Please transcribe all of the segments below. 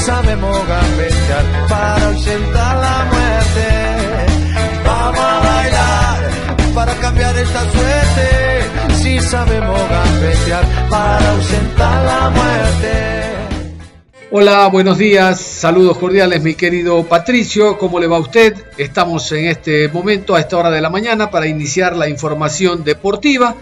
Sabemos gambetear para ausentar la muerte. Vamos a bailar para cambiar esta suerte. Si sabemos gambetear para ausentar la muerte. Hola, buenos días, saludos cordiales mi querido Patricio, ¿cómo le va a usted? Estamos en este momento, a esta hora de la mañana, para iniciar la información deportiva.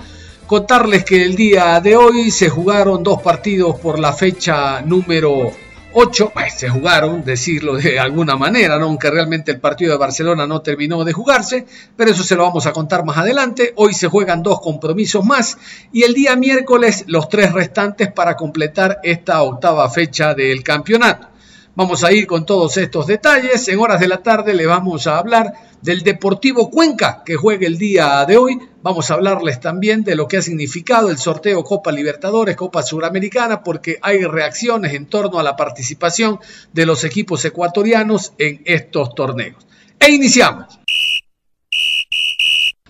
Contarles que el día de hoy se jugaron dos partidos por la fecha número Ocho, pues, se jugaron, decirlo de alguna manera, ¿no? aunque realmente el partido de Barcelona no terminó de jugarse, pero eso se lo vamos a contar más adelante. Hoy se juegan dos compromisos más y el día miércoles los tres restantes para completar esta octava fecha del campeonato. Vamos a ir con todos estos detalles. En horas de la tarde le vamos a hablar del Deportivo Cuenca que juega el día de hoy. Vamos a hablarles también de lo que ha significado el sorteo Copa Libertadores, Copa Suramericana, porque hay reacciones en torno a la participación de los equipos ecuatorianos en estos torneos. E iniciamos.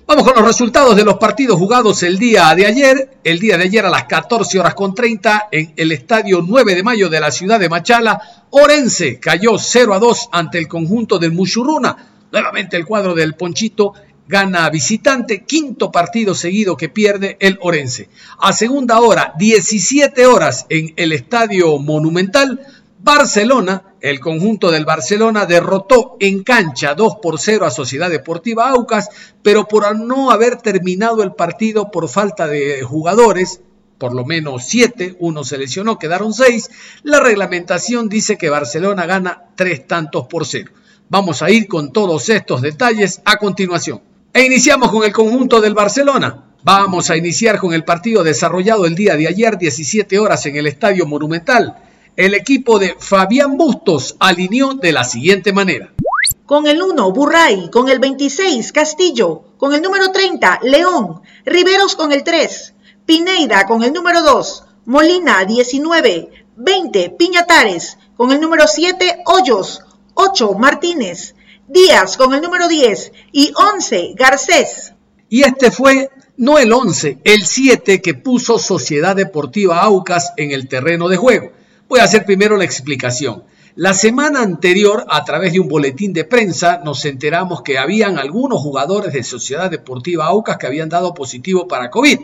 Vamos con los resultados de los partidos jugados el día de ayer. El día de ayer a las 14 horas con 30 en el estadio 9 de mayo de la ciudad de Machala, Orense cayó 0 a 2 ante el conjunto del Mushuruna Nuevamente el cuadro del Ponchito gana visitante, quinto partido seguido que pierde el Orense. A segunda hora, 17 horas en el Estadio Monumental, Barcelona, el conjunto del Barcelona derrotó en cancha 2 por 0 a Sociedad Deportiva Aucas, pero por no haber terminado el partido por falta de jugadores, por lo menos 7, uno se lesionó, quedaron 6, la reglamentación dice que Barcelona gana 3 tantos por 0. Vamos a ir con todos estos detalles a continuación. E iniciamos con el conjunto del Barcelona. Vamos a iniciar con el partido desarrollado el día de ayer, 17 horas en el Estadio Monumental. El equipo de Fabián Bustos alineó de la siguiente manera. Con el 1, Burray. Con el 26, Castillo. Con el número 30, León. Riveros con el 3. Pineida con el número 2. Molina, 19. 20, Piñatares. Con el número 7, Hoyos. 8 Martínez, Díaz con el número 10 y 11 Garcés. Y este fue no el 11, el 7 que puso Sociedad Deportiva Aucas en el terreno de juego. Voy a hacer primero la explicación. La semana anterior, a través de un boletín de prensa, nos enteramos que habían algunos jugadores de Sociedad Deportiva Aucas que habían dado positivo para COVID.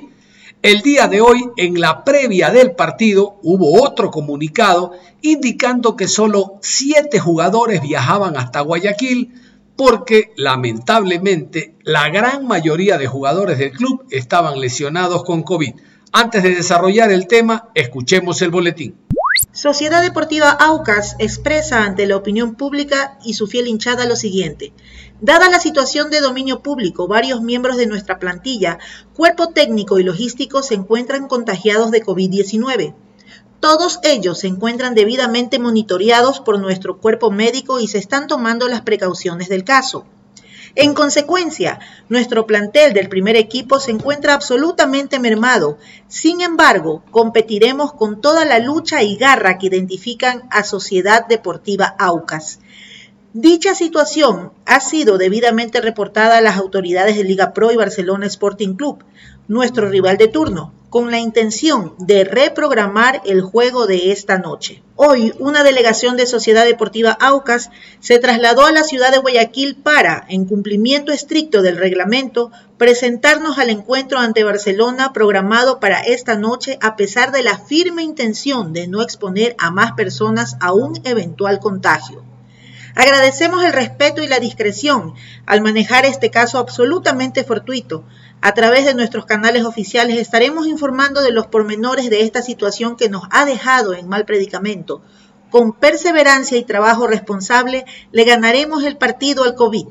El día de hoy, en la previa del partido, hubo otro comunicado indicando que solo siete jugadores viajaban hasta Guayaquil porque lamentablemente la gran mayoría de jugadores del club estaban lesionados con COVID. Antes de desarrollar el tema, escuchemos el boletín. Sociedad Deportiva Aucas expresa ante la opinión pública y su fiel hinchada lo siguiente. Dada la situación de dominio público, varios miembros de nuestra plantilla, cuerpo técnico y logístico se encuentran contagiados de COVID-19. Todos ellos se encuentran debidamente monitoreados por nuestro cuerpo médico y se están tomando las precauciones del caso. En consecuencia, nuestro plantel del primer equipo se encuentra absolutamente mermado. Sin embargo, competiremos con toda la lucha y garra que identifican a Sociedad Deportiva Aucas. Dicha situación ha sido debidamente reportada a las autoridades de Liga Pro y Barcelona Sporting Club, nuestro rival de turno, con la intención de reprogramar el juego de esta noche. Hoy, una delegación de Sociedad Deportiva Aucas se trasladó a la ciudad de Guayaquil para, en cumplimiento estricto del reglamento, presentarnos al encuentro ante Barcelona programado para esta noche a pesar de la firme intención de no exponer a más personas a un eventual contagio. Agradecemos el respeto y la discreción al manejar este caso absolutamente fortuito. A través de nuestros canales oficiales estaremos informando de los pormenores de esta situación que nos ha dejado en mal predicamento. con perseverancia y trabajo responsable, le ganaremos el partido al COVID.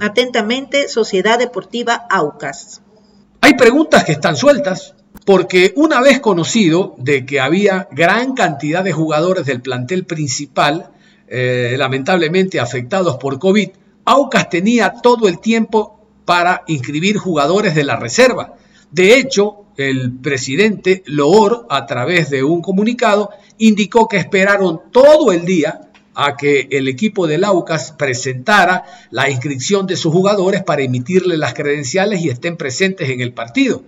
Atentamente, Sociedad Deportiva Aucas. Hay preguntas que están sueltas, porque una vez conocido de que había gran cantidad de jugadores del plantel principal, eh, lamentablemente afectados por COVID, Aucas tenía todo el tiempo para inscribir jugadores de la reserva. De hecho, el presidente Loor, a través de un comunicado, indicó que esperaron todo el día a que el equipo del Aucas presentara la inscripción de sus jugadores para emitirle las credenciales y estén presentes en el partido.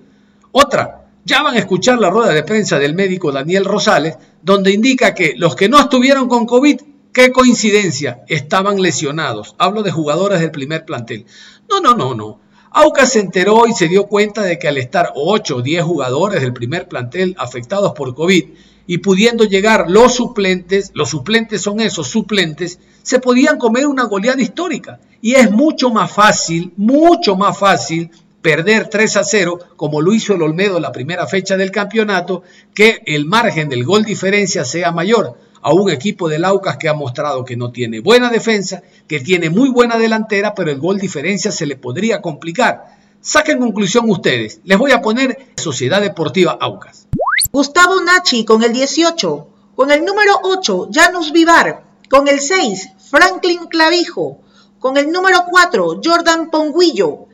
Otra, ya van a escuchar la rueda de prensa del médico Daniel Rosales, donde indica que los que no estuvieron con COVID, qué coincidencia, estaban lesionados. Hablo de jugadores del primer plantel. No, no, no, no. Aucas se enteró y se dio cuenta de que al estar 8 o 10 jugadores del primer plantel afectados por COVID y pudiendo llegar los suplentes, los suplentes son esos suplentes, se podían comer una goleada histórica. Y es mucho más fácil, mucho más fácil perder 3 a 0, como lo hizo el Olmedo en la primera fecha del campeonato, que el margen del gol diferencia sea mayor a un equipo del Aucas que ha mostrado que no tiene buena defensa, que tiene muy buena delantera, pero el gol diferencia se le podría complicar. Saquen conclusión ustedes. Les voy a poner Sociedad Deportiva Aucas. Gustavo Nachi con el 18, con el número 8, Janus Vivar, con el 6, Franklin Clavijo, con el número 4, Jordan Ponguillo,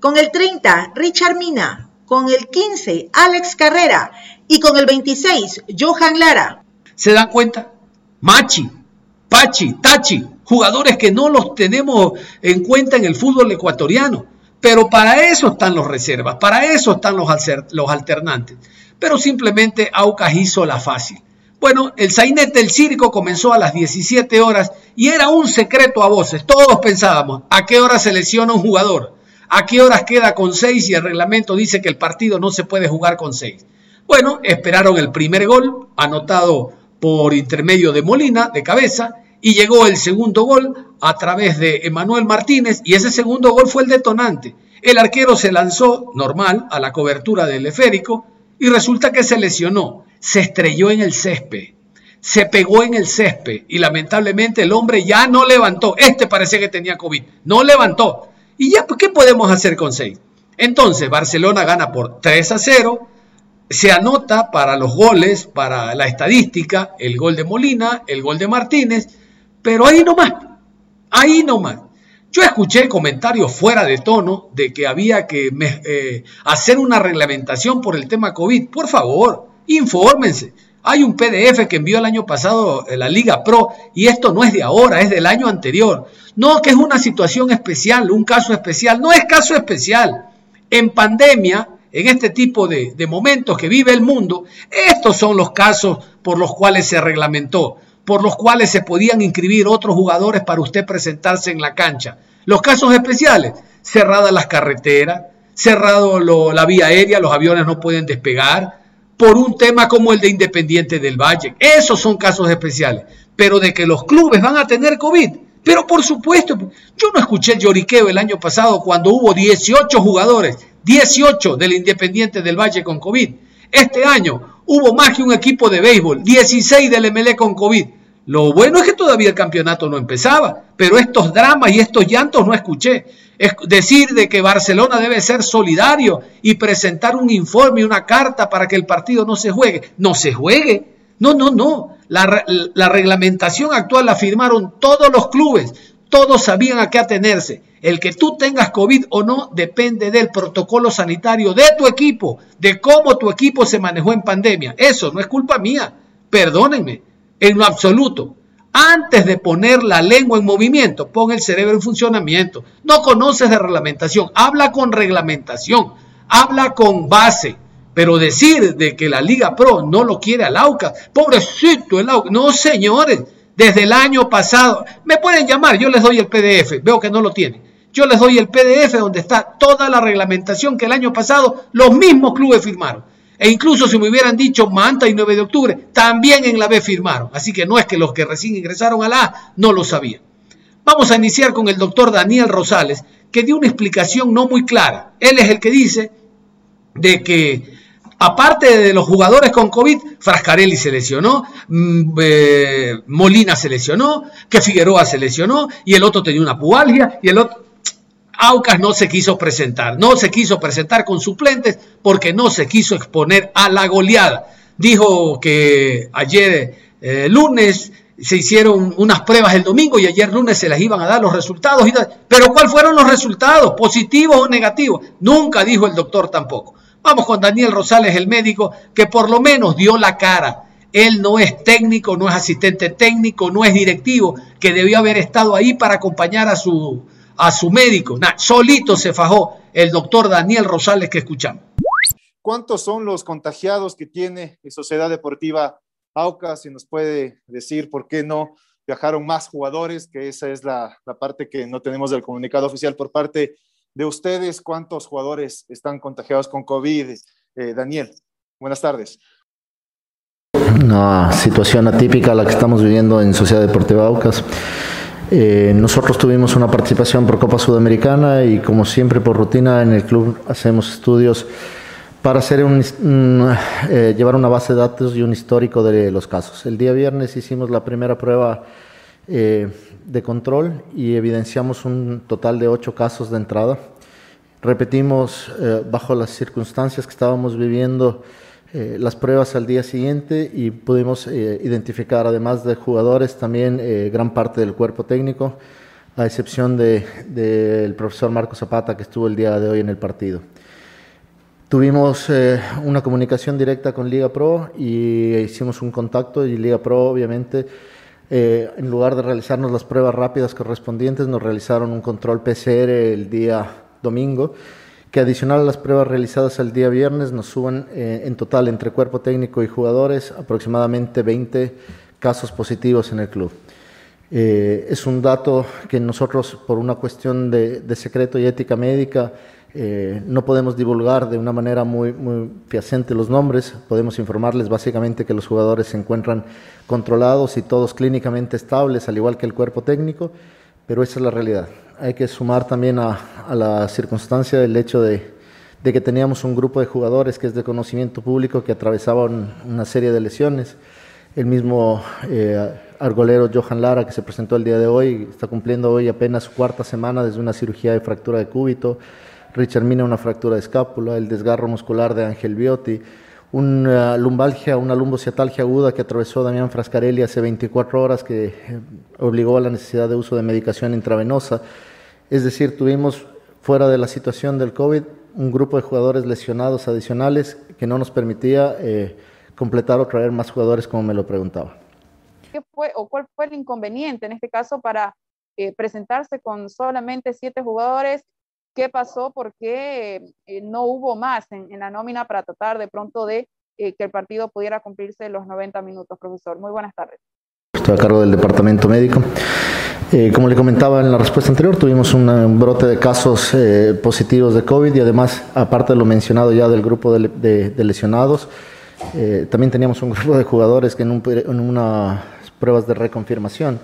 con el 30, Richard Mina, con el 15, Alex Carrera y con el 26, Johan Lara. ¿Se dan cuenta? Machi, Pachi, Tachi, jugadores que no los tenemos en cuenta en el fútbol ecuatoriano. Pero para eso están los reservas, para eso están los, los alternantes. Pero simplemente Aucas hizo la fácil. Bueno, el sainete del circo comenzó a las 17 horas y era un secreto a voces. Todos pensábamos, ¿a qué hora se lesiona un jugador? ¿A qué horas queda con 6 y el reglamento dice que el partido no se puede jugar con 6? Bueno, esperaron el primer gol, anotado por intermedio de Molina, de cabeza, y llegó el segundo gol a través de Emanuel Martínez, y ese segundo gol fue el detonante. El arquero se lanzó normal a la cobertura del esférico y resulta que se lesionó, se estrelló en el césped, se pegó en el césped y lamentablemente el hombre ya no levantó. Este parece que tenía COVID, no levantó. ¿Y ya qué podemos hacer con 6? Entonces Barcelona gana por 3 a 0 se anota para los goles, para la estadística, el gol de Molina, el gol de Martínez, pero ahí nomás, ahí nomás. Yo escuché comentarios fuera de tono de que había que eh, hacer una reglamentación por el tema COVID. Por favor, infórmense. Hay un PDF que envió el año pasado eh, la Liga Pro y esto no es de ahora, es del año anterior. No, que es una situación especial, un caso especial. No es caso especial. En pandemia, en este tipo de, momentos que vive el mundo, estos son los casos por los cuales se reglamentó, por los cuales se podían inscribir otros jugadores para usted presentarse en la cancha. Los casos especiales, cerradas las carreteras, cerrado la vía aérea, los aviones no pueden despegar, por un tema como el de Independiente del Valle. Esos son casos especiales. Pero de que los clubes van a tener COVID, pero por supuesto, yo no escuché el lloriqueo el año pasado cuando hubo 18 jugadores 18 del Independiente del Valle con COVID. Este año hubo más que un equipo de béisbol, 16 del MLE con COVID. Lo bueno es que todavía el campeonato no empezaba, pero estos dramas y estos llantos no escuché. Es decir de que Barcelona debe ser solidario y presentar un informe, una carta para que el partido no se juegue. No se juegue. No, no, no. La, la reglamentación actual la firmaron todos los clubes. Todos sabían a qué atenerse. El que tú tengas COVID o no depende del protocolo sanitario de tu equipo, de cómo tu equipo se manejó en pandemia. Eso no es culpa mía. Perdónenme, en lo absoluto. Antes de poner la lengua en movimiento, pon el cerebro en funcionamiento. No conoces de reglamentación, habla con reglamentación, habla con base. Pero decir de que la Liga Pro no lo quiere al AUCA, pobrecito el AUCA, no señores, desde el año pasado, me pueden llamar, yo les doy el PDF, veo que no lo tienen yo les doy el PDF donde está toda la reglamentación que el año pasado los mismos clubes firmaron. E incluso si me hubieran dicho Manta y 9 de octubre, también en la B firmaron. Así que no es que los que recién ingresaron a la A no lo sabían. Vamos a iniciar con el doctor Daniel Rosales, que dio una explicación no muy clara. Él es el que dice de que Aparte de los jugadores con COVID, Frascarelli se lesionó, mm, eh, Molina se lesionó, que Figueroa se lesionó y el otro tenía una pubalgia y el otro... Aucas no se quiso presentar, no se quiso presentar con suplentes porque no se quiso exponer a la goleada. Dijo que ayer eh, lunes se hicieron unas pruebas el domingo y ayer lunes se las iban a dar los resultados. Pero ¿cuáles fueron los resultados? ¿Positivos o negativos? Nunca dijo el doctor tampoco. Vamos con Daniel Rosales, el médico, que por lo menos dio la cara. Él no es técnico, no es asistente técnico, no es directivo, que debió haber estado ahí para acompañar a su, a su médico. solito se fajó el doctor Daniel Rosales que escuchamos. ¿Cuántos son los contagiados que tiene Sociedad Deportiva Aucas? Si nos puede decir por qué no viajaron más jugadores, que esa es la, la parte que no tenemos del comunicado oficial por parte ustedes, ¿cuántos jugadores están contagiados con COVID? Eh, Daniel, buenas tardes. Una situación atípica la que estamos viviendo en Sociedad Deportiva Aucas. Eh, nosotros tuvimos una participación por Copa Sudamericana y como siempre por rutina en el club hacemos estudios para hacer un, eh, llevar una base de datos y un histórico de los casos. El día viernes hicimos la primera prueba de control y evidenciamos un total de ocho casos de entrada. Repetimos, eh, bajo las circunstancias que estábamos viviendo, eh, las pruebas al día siguiente y pudimos eh, identificar, además de jugadores, también gran parte del cuerpo técnico, a excepción del de, profesor Marco Zapata, que estuvo el día de hoy en el partido. Tuvimos una comunicación directa con Liga Pro y hicimos un contacto y Liga Pro obviamente eh, en lugar de realizarnos las pruebas rápidas correspondientes, nos realizaron un control PCR el día domingo, que adicional a las pruebas realizadas el día viernes nos suban eh, en total entre cuerpo técnico y jugadores aproximadamente 20 casos positivos en el club. Eh, es un dato que nosotros, por una cuestión de, de secreto y ética médica, eh, no podemos divulgar de una manera muy, muy los nombres, podemos informarles básicamente que los jugadores se encuentran controlados y todos clínicamente estables, al igual que el cuerpo técnico, pero esa es la realidad. Hay que sumar también a, la circunstancia del hecho de, que teníamos un grupo de jugadores que es de conocimiento público que atravesaban una serie de lesiones. El mismo eh, argolero Johan Lara, que se presentó el día de hoy, está cumpliendo hoy apenas su cuarta semana desde una cirugía de fractura de cúbito. Richard Mina una fractura de escápula, el desgarro muscular de Ángel Biotti, una lumbalgia, una lumbociatalgia aguda que atravesó Damián Frascarelli hace 24 horas que eh, obligó a la necesidad de uso de medicación intravenosa. Es decir, tuvimos fuera de la situación del COVID un grupo de jugadores lesionados adicionales que no nos permitía eh, completar o traer más jugadores como me lo preguntaba. ¿Qué fue o cuál fue el inconveniente en este caso para eh, presentarse con solamente siete jugadores qué pasó, por qué eh, no hubo más en, la nómina para tratar de pronto de eh, que el partido pudiera cumplirse los 90 minutos, profesor. Muy buenas tardes. Estoy a cargo del departamento médico. Eh, como le comentaba en la respuesta anterior, tuvimos un brote de casos positivos de COVID y además, aparte de lo mencionado ya del grupo de, lesionados, también teníamos un grupo de jugadores que en, en unas pruebas de reconfirmación,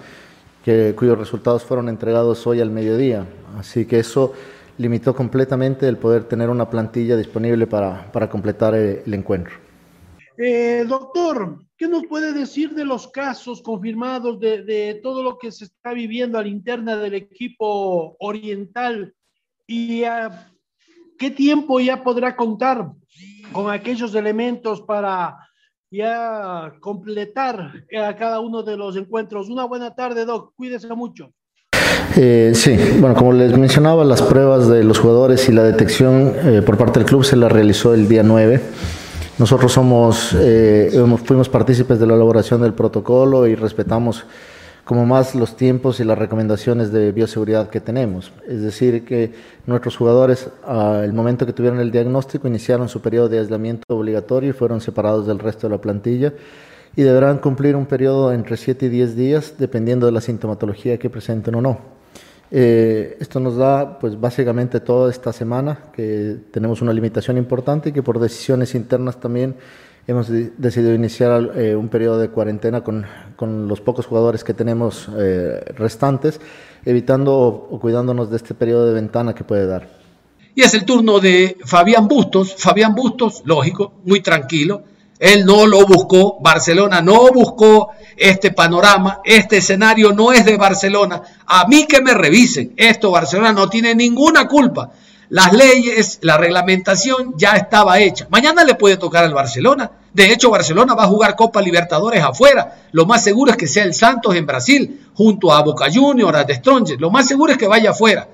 que, cuyos resultados fueron entregados hoy al mediodía. Así que eso limitó completamente el poder tener una plantilla disponible para, para completar eh, el, encuentro. Eh, doctor, ¿qué nos puede decir de los casos confirmados, de, todo lo que se está viviendo a la interna del equipo oriental? ¿Y qué tiempo ya podrá contar con aquellos elementos para ya completar a cada uno de los encuentros? Una buena tarde, Doc. Cuídese mucho. Eh, sí, bueno, como les mencionaba, las pruebas de los jugadores y la detección eh, por parte del club se la realizó el día 9. Nosotros somos, eh, fuimos partícipes de la elaboración del protocolo y respetamos como más los tiempos y las recomendaciones de bioseguridad que tenemos. Es decir, que nuestros jugadores, al momento que tuvieron el diagnóstico, iniciaron su periodo de aislamiento obligatorio y fueron separados del resto de la plantilla y deberán cumplir un periodo entre 7 y 10 días, dependiendo de la sintomatología que presenten o no. Eh, esto nos da, pues básicamente toda esta semana, que tenemos una limitación importante y que por decisiones internas también hemos decidido iniciar eh, un periodo de cuarentena con, con, los pocos jugadores que tenemos eh, restantes, evitando o, cuidándonos de este periodo de ventana que puede dar. Y es el turno de Fabián Bustos. Fabián Bustos, lógico, muy tranquilo. Él no lo buscó, Barcelona no buscó este panorama, este escenario no es de Barcelona. A mí que me revisen, esto Barcelona no tiene ninguna culpa. Las leyes, la reglamentación ya estaba hecha. Mañana le puede tocar al Barcelona. De hecho, Barcelona va a jugar Copa Libertadores afuera. Lo más seguro es que sea el Santos en Brasil, junto a Boca Juniors, a The Lo más seguro es que vaya afuera.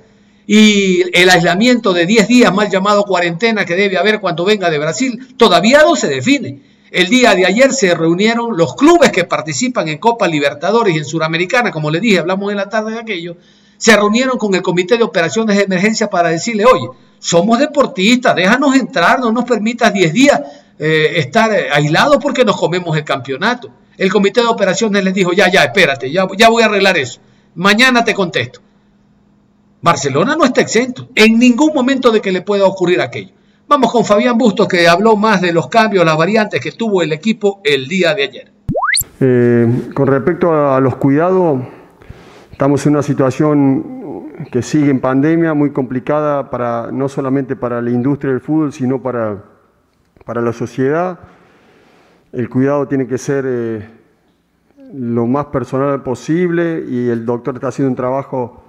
Y el aislamiento de 10 días, mal llamado cuarentena, que debe haber cuando venga de Brasil, todavía no se define. El día de ayer se reunieron los clubes que participan en Copa Libertadores y en Suramericana, como le dije, hablamos en la tarde de aquello, se reunieron con el Comité de Operaciones de Emergencia para decirle, oye, somos deportistas, déjanos entrar, no nos permitas 10 días eh, estar eh, aislados porque nos comemos el campeonato. El Comité de Operaciones les dijo, ya, ya, espérate, ya, ya voy a arreglar eso. Mañana te contesto. Barcelona no está exento en ningún momento de que le pueda ocurrir aquello. Vamos con Fabián Bustos que habló más de los cambios, las variantes que tuvo el equipo el día de ayer. Eh, con respecto a los cuidados, Estamos en una situación que sigue en pandemia, muy complicada para, no solamente para la industria del fútbol, sino para, para la sociedad. El cuidado tiene que ser eh, lo más personal posible y el doctor está haciendo un trabajo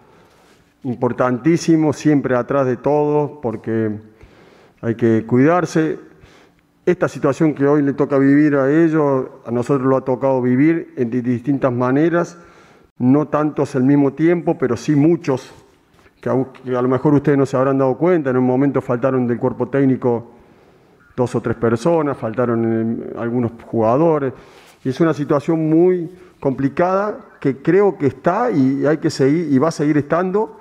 importantísimo, siempre atrás de todo, porque hay que cuidarse. Esta situación que hoy le toca vivir a ellos, a nosotros lo ha tocado vivir en distintas maneras. No tantos al mismo tiempo, pero sí muchos, que a, lo mejor ustedes no se habrán dado cuenta, en un momento faltaron del cuerpo técnico dos o tres personas, faltaron eh, algunos jugadores, y es una situación muy complicada que creo que está y hay que seguir y va a seguir estando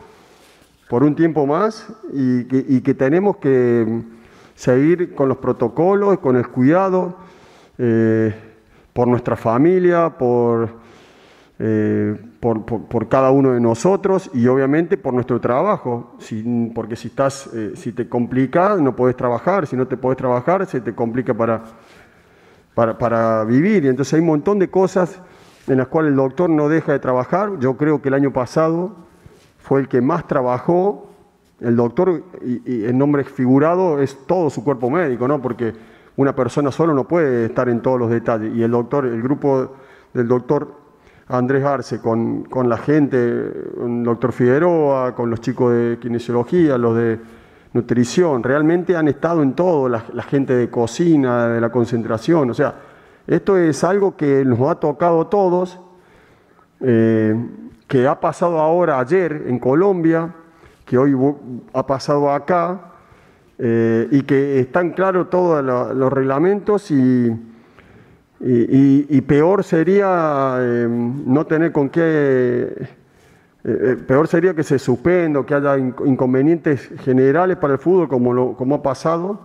por un tiempo más y que, tenemos que seguir con los protocolos, con el cuidado eh, por nuestra familia, por eh, por, cada uno de nosotros y obviamente por nuestro trabajo, porque si, estás, eh, si te complica no puedes trabajar, si no te puedes trabajar se te complica para, para, vivir. Y entonces hay un montón de cosas en las cuales el doctor no deja de trabajar, yo creo que el año pasado fue el que más trabajó, el doctor y, el nombre figurado es todo su cuerpo médico, ¿no? porque una persona solo no puede estar en todos los detalles. Y el doctor, el grupo del doctor Andrés Arce, con, con, la gente, el doctor Figueroa, con los chicos de kinesiología, los de nutrición, realmente han estado en todo, la, gente de cocina, de la concentración, o sea, esto es algo que nos ha tocado a todos, eh, que ha pasado ahora ayer en Colombia, que hoy ha pasado acá, eh, y que están claros todos los reglamentos y y, peor sería em, no tener con qué, eh, eh, peor sería que se suspenda o que haya inconvenientes generales para el fútbol como, como ha pasado,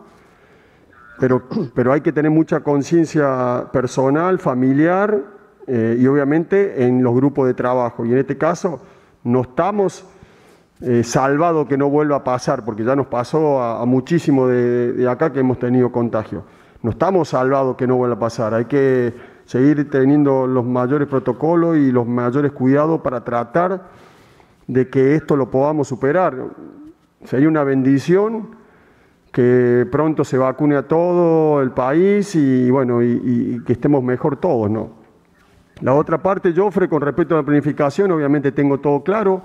pero, pero hay que tener mucha conciencia personal, familiar eh, y obviamente en los grupos de trabajo. Y en este caso no estamos salvados que no vuelva a pasar, porque ya nos pasó a, muchísimo de, de acá que hemos tenido contagio no estamos salvados que no vuelva a pasar. Hay que seguir teniendo los mayores protocolos y los mayores cuidados para tratar de que esto lo podamos superar. Sería una bendición que pronto se vacune a todo el país y bueno, y, que estemos mejor todos, ¿no? La otra parte, Joffre, con respecto a la planificación, obviamente tengo todo claro.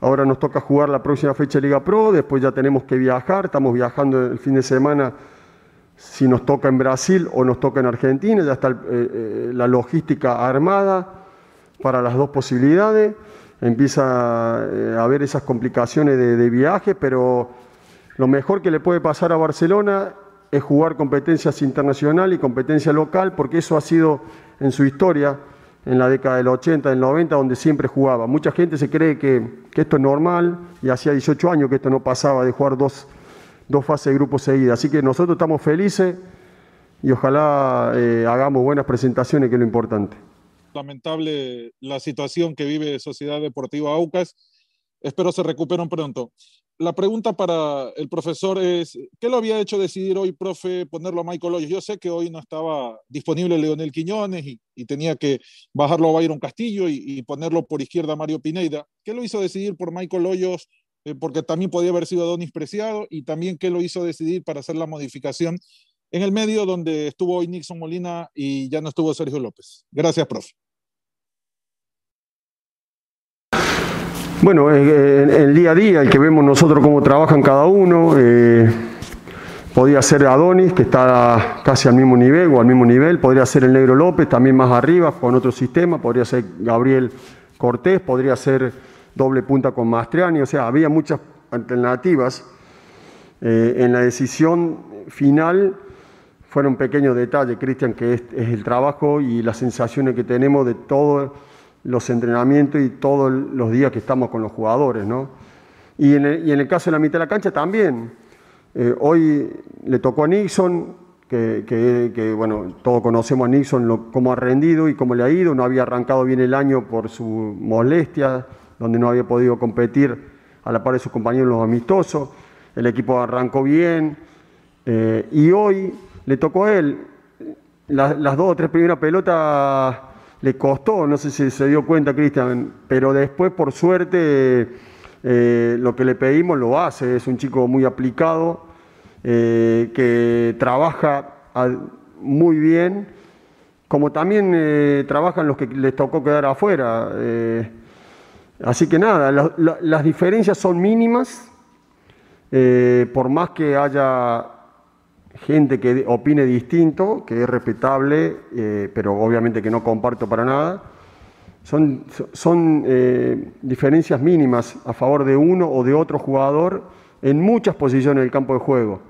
Ahora nos toca jugar la próxima fecha de Liga Pro, después ya tenemos que viajar, estamos viajando el fin de semana si nos toca en Brasil o nos toca en Argentina, ya está eh, eh, la logística armada para las dos posibilidades, empieza eh, a haber esas complicaciones de, viaje, pero lo mejor que le puede pasar a Barcelona es jugar competencias internacionales y competencia local, porque eso ha sido en su historia, en la década del 80, del 90, donde siempre jugaba. Mucha gente se cree que, que esto es normal, y hacía 18 años que esto no pasaba de jugar dos dos fases de grupo seguidas. Así que nosotros estamos felices y ojalá eh, hagamos buenas presentaciones, que es lo importante. Lamentable la situación que vive Sociedad Deportiva Aucas. Espero se recuperen pronto. La pregunta para el profesor es, ¿qué lo había hecho decidir hoy, profe, ponerlo a Michael Hoyos? Yo sé que hoy no estaba disponible Leonel Quiñones y, tenía que bajarlo a Byron Castillo y, ponerlo por izquierda a Mario Pineida. ¿Qué lo hizo decidir por Michael Hoyos eh, porque también podía haber sido Donis Preciado y también qué lo hizo decidir para hacer la modificación en el medio donde estuvo hoy Nixon Molina y ya no estuvo Sergio López. Gracias, profe. Bueno, eh, el día a día, el que vemos nosotros cómo trabajan cada uno, eh, podría ser Adonis, que está casi al mismo nivel o al mismo nivel, podría ser el Negro López, también más arriba, con otro sistema, podría ser Gabriel Cortés, podría ser doble punta con Mastriani, o sea, había muchas alternativas. Eh, en la decisión final fueron pequeños detalles, Cristian, que es, el trabajo y las sensaciones que tenemos de todos los entrenamientos y todos los días que estamos con los jugadores, ¿no? Y en el, caso de la mitad de la cancha también. Eh, hoy le tocó a Nixon, que, bueno, todos conocemos a Nixon, cómo ha rendido y cómo le ha ido. No había arrancado bien el año por su molestia, donde no había podido competir a la par de sus compañeros los amistosos. El equipo arrancó bien eh, y hoy le tocó a él. las dos o tres primeras pelotas le costó, no sé si se dio cuenta Cristian, pero después por suerte eh, lo que le pedimos lo hace. Es un chico muy aplicado, eh, que trabaja muy bien, como también trabajan los que les tocó quedar afuera. Así que nada, las diferencias son mínimas, eh, por más que haya gente que opine distinto, que es respetable, eh, pero obviamente que no comparto para nada, son, son eh, diferencias mínimas a favor de uno o de otro jugador en muchas posiciones del campo de juego.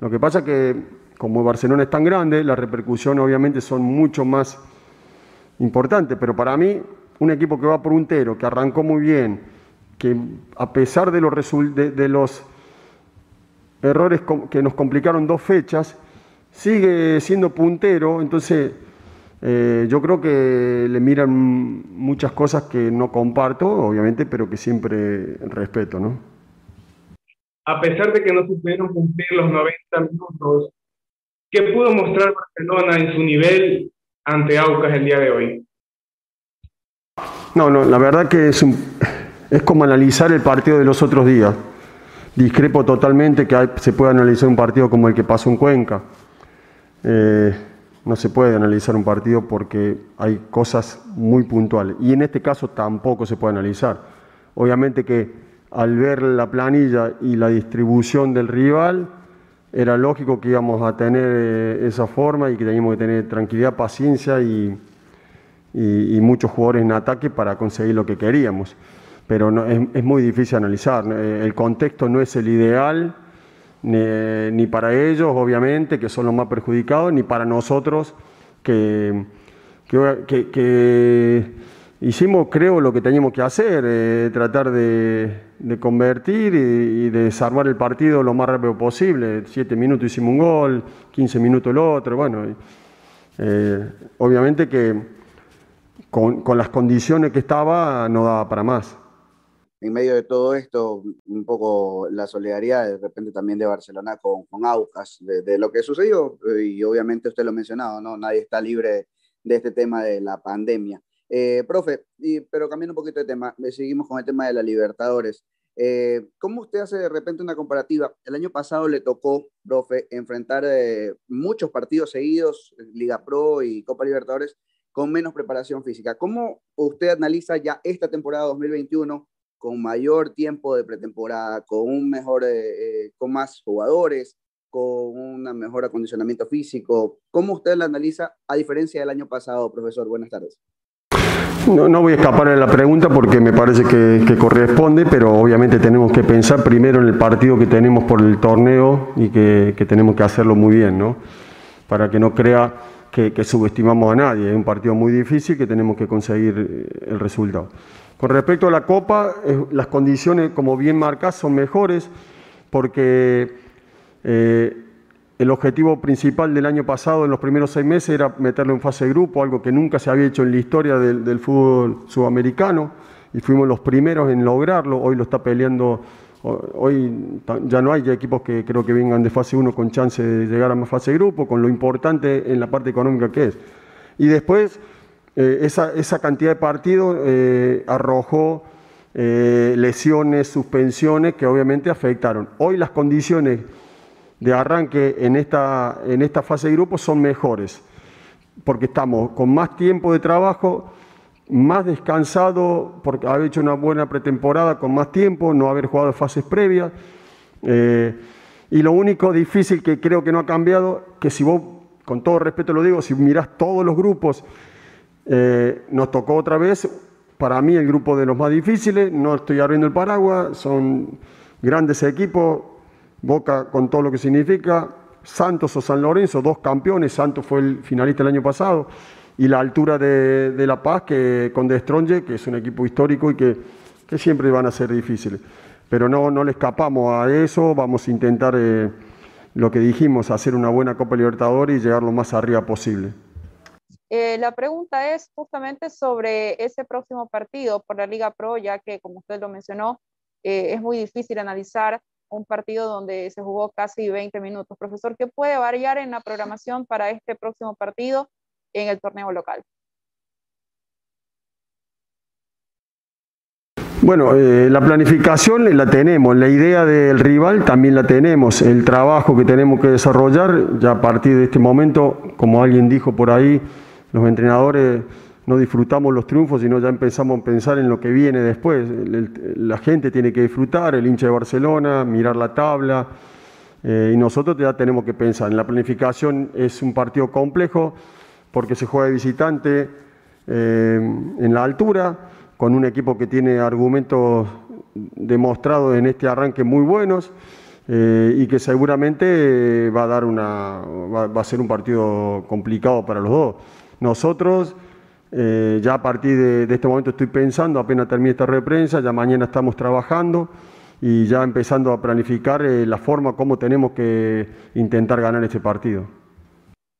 Lo que pasa es que como Barcelona es tan grande, las repercusiones obviamente son mucho más importantes, pero para mí un equipo que va por un tero, que arrancó muy bien, que a pesar de los, los errores que nos complicaron dos fechas, sigue siendo puntero, entonces eh, yo creo que le miran muchas cosas que no comparto, obviamente, pero que siempre respeto, ¿no? A pesar de que no supieron cumplir los 90 minutos, ¿qué pudo mostrar Barcelona en su nivel ante Aucas el día de hoy? No, no, la verdad que es, es como analizar el partido de los otros días. Discrepo totalmente que se pueda analizar un partido como el que pasó en Cuenca. Eh, no se puede analizar un partido porque hay cosas muy puntuales. Y en este caso tampoco se puede analizar. Obviamente que al ver la planilla y la distribución del rival, era lógico que íbamos a tener eh, esa forma y que teníamos que tener tranquilidad, paciencia y, y, muchos jugadores en ataque para conseguir lo que queríamos. Pero no, es, muy difícil analizar. El contexto no es el ideal, ni, para ellos, obviamente, que son los más perjudicados, ni para nosotros, que, que, hicimos, creo, lo que teníamos que hacer, eh, tratar de, convertir y, de desarmar el partido lo más rápido posible. Siete minutos hicimos un gol, 15 minutos el otro, bueno. Eh, obviamente que con, las condiciones que estaba, no daba para más. En medio de todo esto, un poco la solidaridad de repente también de Barcelona con, con Aucas, de, lo que sucedió, y obviamente usted lo ha mencionado, ¿no? Nadie está libre de este tema de la pandemia. Eh, profe, y, pero cambiando un poquito de tema, eh, seguimos con el tema de la Libertadores. Eh, ¿Cómo usted hace de repente una comparativa? El año pasado le tocó, profe, enfrentar muchos partidos seguidos, Liga Pro y Copa Libertadores, con menos preparación física. ¿Cómo usted analiza ya esta temporada 2021 con mayor tiempo de pretemporada, con un mejor, eh, eh, con más jugadores, con un mejor acondicionamiento físico? ¿Cómo usted la analiza a diferencia del año pasado, profesor? Buenas tardes. No, no voy a escapar de la pregunta porque me parece que, corresponde, pero obviamente tenemos que pensar primero en el partido que tenemos por el torneo y que, que tenemos que hacerlo muy bien, ¿no? Para que no crea que, subestimamos a nadie. Es un partido muy difícil que tenemos que conseguir eh, el resultado. Con respecto a la Copa, las condiciones, como bien marcas, son mejores porque eh, el objetivo principal del año pasado, en los primeros seis meses, era meterlo en fase de grupo, algo que nunca se había hecho en la historia del fútbol sudamericano, y fuimos los primeros en lograrlo. Hoy lo está peleando Hoy ya no hay equipos que creo que vengan de fase 1 con chance de llegar a más fase de grupo, con lo importante en la parte económica que es. Y después, eh, esa, esa, cantidad de partidos eh, arrojó eh, lesiones, suspensiones que obviamente afectaron. Hoy las condiciones de arranque en esta, en esta fase de grupo son mejores, porque estamos con más tiempo de trabajo, más descansado, porque haber hecho una buena pretemporada con más tiempo, no haber jugado fases previas. Y lo único difícil que creo que no ha cambiado, que si vos, con todo respeto lo digo, si mirás todos los grupos, eh, nos tocó otra vez, para mí el grupo de los más difíciles, no estoy abriendo el paraguas, son grandes equipos, Boca con todo lo que significa, Santos o San Lorenzo, dos campeones, Santos fue el finalista el año pasado, y la altura de, La Paz que con De Stronge, que es un equipo histórico y que, siempre van a ser difíciles. Pero no, no le escapamos a eso, vamos a intentar eh, lo que dijimos, hacer una buena Copa Libertadores y llegar lo más arriba posible. Eh, la pregunta es justamente sobre ese próximo partido por la Liga Pro, ya que como usted lo mencionó, eh, es muy difícil analizar un partido donde se jugó casi 20 minutos. Profesor, ¿qué puede variar en la programación para este próximo partido en el torneo local? Bueno, eh, la planificación la tenemos, la idea del rival también la tenemos, el trabajo que tenemos que desarrollar, ya a partir de este momento, como alguien dijo por ahí, los entrenadores no disfrutamos los triunfos, sino ya empezamos a pensar en lo que viene después. la gente tiene que disfrutar, el hincha de Barcelona, mirar la tabla, eh, y nosotros ya tenemos que pensar. En la planificación es un partido complejo, porque se juega de visitante eh, en la altura, con un equipo que tiene argumentos demostrados en este arranque muy buenos eh, y que seguramente va a ser un partido complicado para los dos. Nosotros eh, ya a partir de, este momento estoy pensando, apenas termine esta reprensa, ya mañana estamos trabajando y ya empezando a planificar la forma como tenemos que intentar ganar este partido.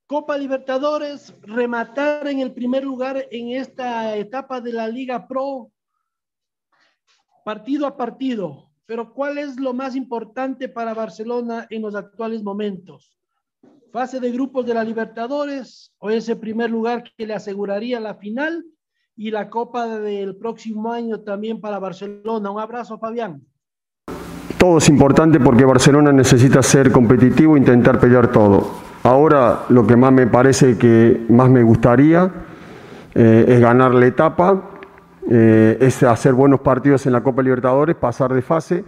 Copa Libertadores, rematar en el primer lugar en esta etapa de la Liga Pro, partido a partido. Pero ¿cuál es lo más importante para Barcelona en los actuales momentos? ¿Fase de grupos de la Libertadores o ese primer lugar que le aseguraría la final y la Copa del próximo año también para Barcelona? Un abrazo, Fabián. Todo es importante porque Barcelona necesita ser competitivo e intentar pelear todo. Ahora lo que más me parece que más me gustaría eh, es ganar la etapa, eh, es hacer buenos partidos en la Copa Libertadores, pasar de fase,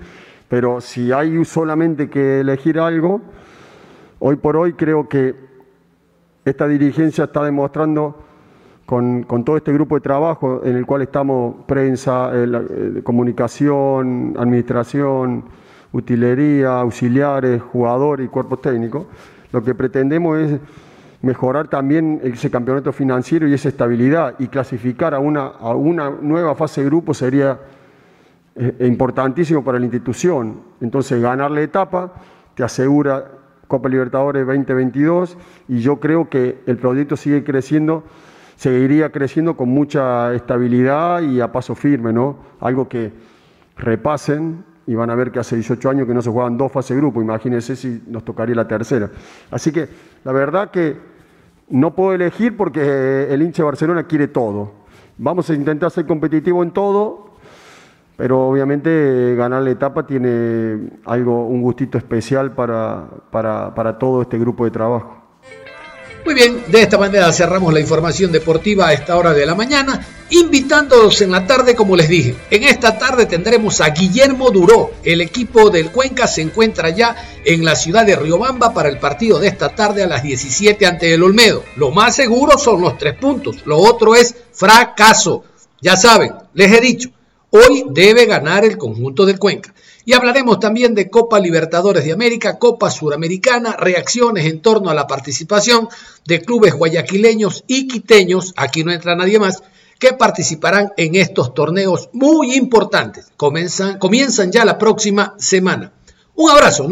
pero si hay solamente que elegir algo, hoy por hoy creo que esta dirigencia está demostrando con, todo este grupo de trabajo en el cual estamos prensa, eh, comunicación, administración, utilería, auxiliares, jugadores y cuerpo técnico, lo que pretendemos es mejorar también ese campeonato financiero y esa estabilidad y clasificar a una, a una nueva fase de grupo sería eh, importantísimo para la institución. Entonces, ganar la etapa te asegura Copa Libertadores 2022 y yo creo que el proyecto sigue creciendo, seguiría creciendo con mucha estabilidad y a paso firme, ¿no? Algo que repasen y van a ver que hace 18 años que no se juegan dos fases de grupo, imagínense si nos tocaría la tercera. Así que la verdad que no puedo elegir porque el hincha de Barcelona quiere todo. Vamos a intentar ser competitivo en todo, pero obviamente ganar la etapa tiene algo, un gustito especial para, para, para todo este grupo de trabajo. Muy bien, de esta manera cerramos la información deportiva a esta hora de la mañana, invitándolos en la tarde, como les dije. En esta tarde tendremos a Guillermo Duró. El equipo del Cuenca se encuentra ya en la ciudad de Riobamba para el partido de esta tarde a las 17 ante el Olmedo. Lo más seguro son los tres puntos, lo otro es fracaso. Ya saben, les he dicho, hoy debe ganar el conjunto del Cuenca. Y hablaremos también de Copa Libertadores de América, Copa Suramericana, reacciones en torno a la participación de clubes guayaquileños y quiteños, aquí no entra nadie más, que participarán en estos torneos muy importantes. Comienzan, comienzan ya la próxima semana. Un abrazo.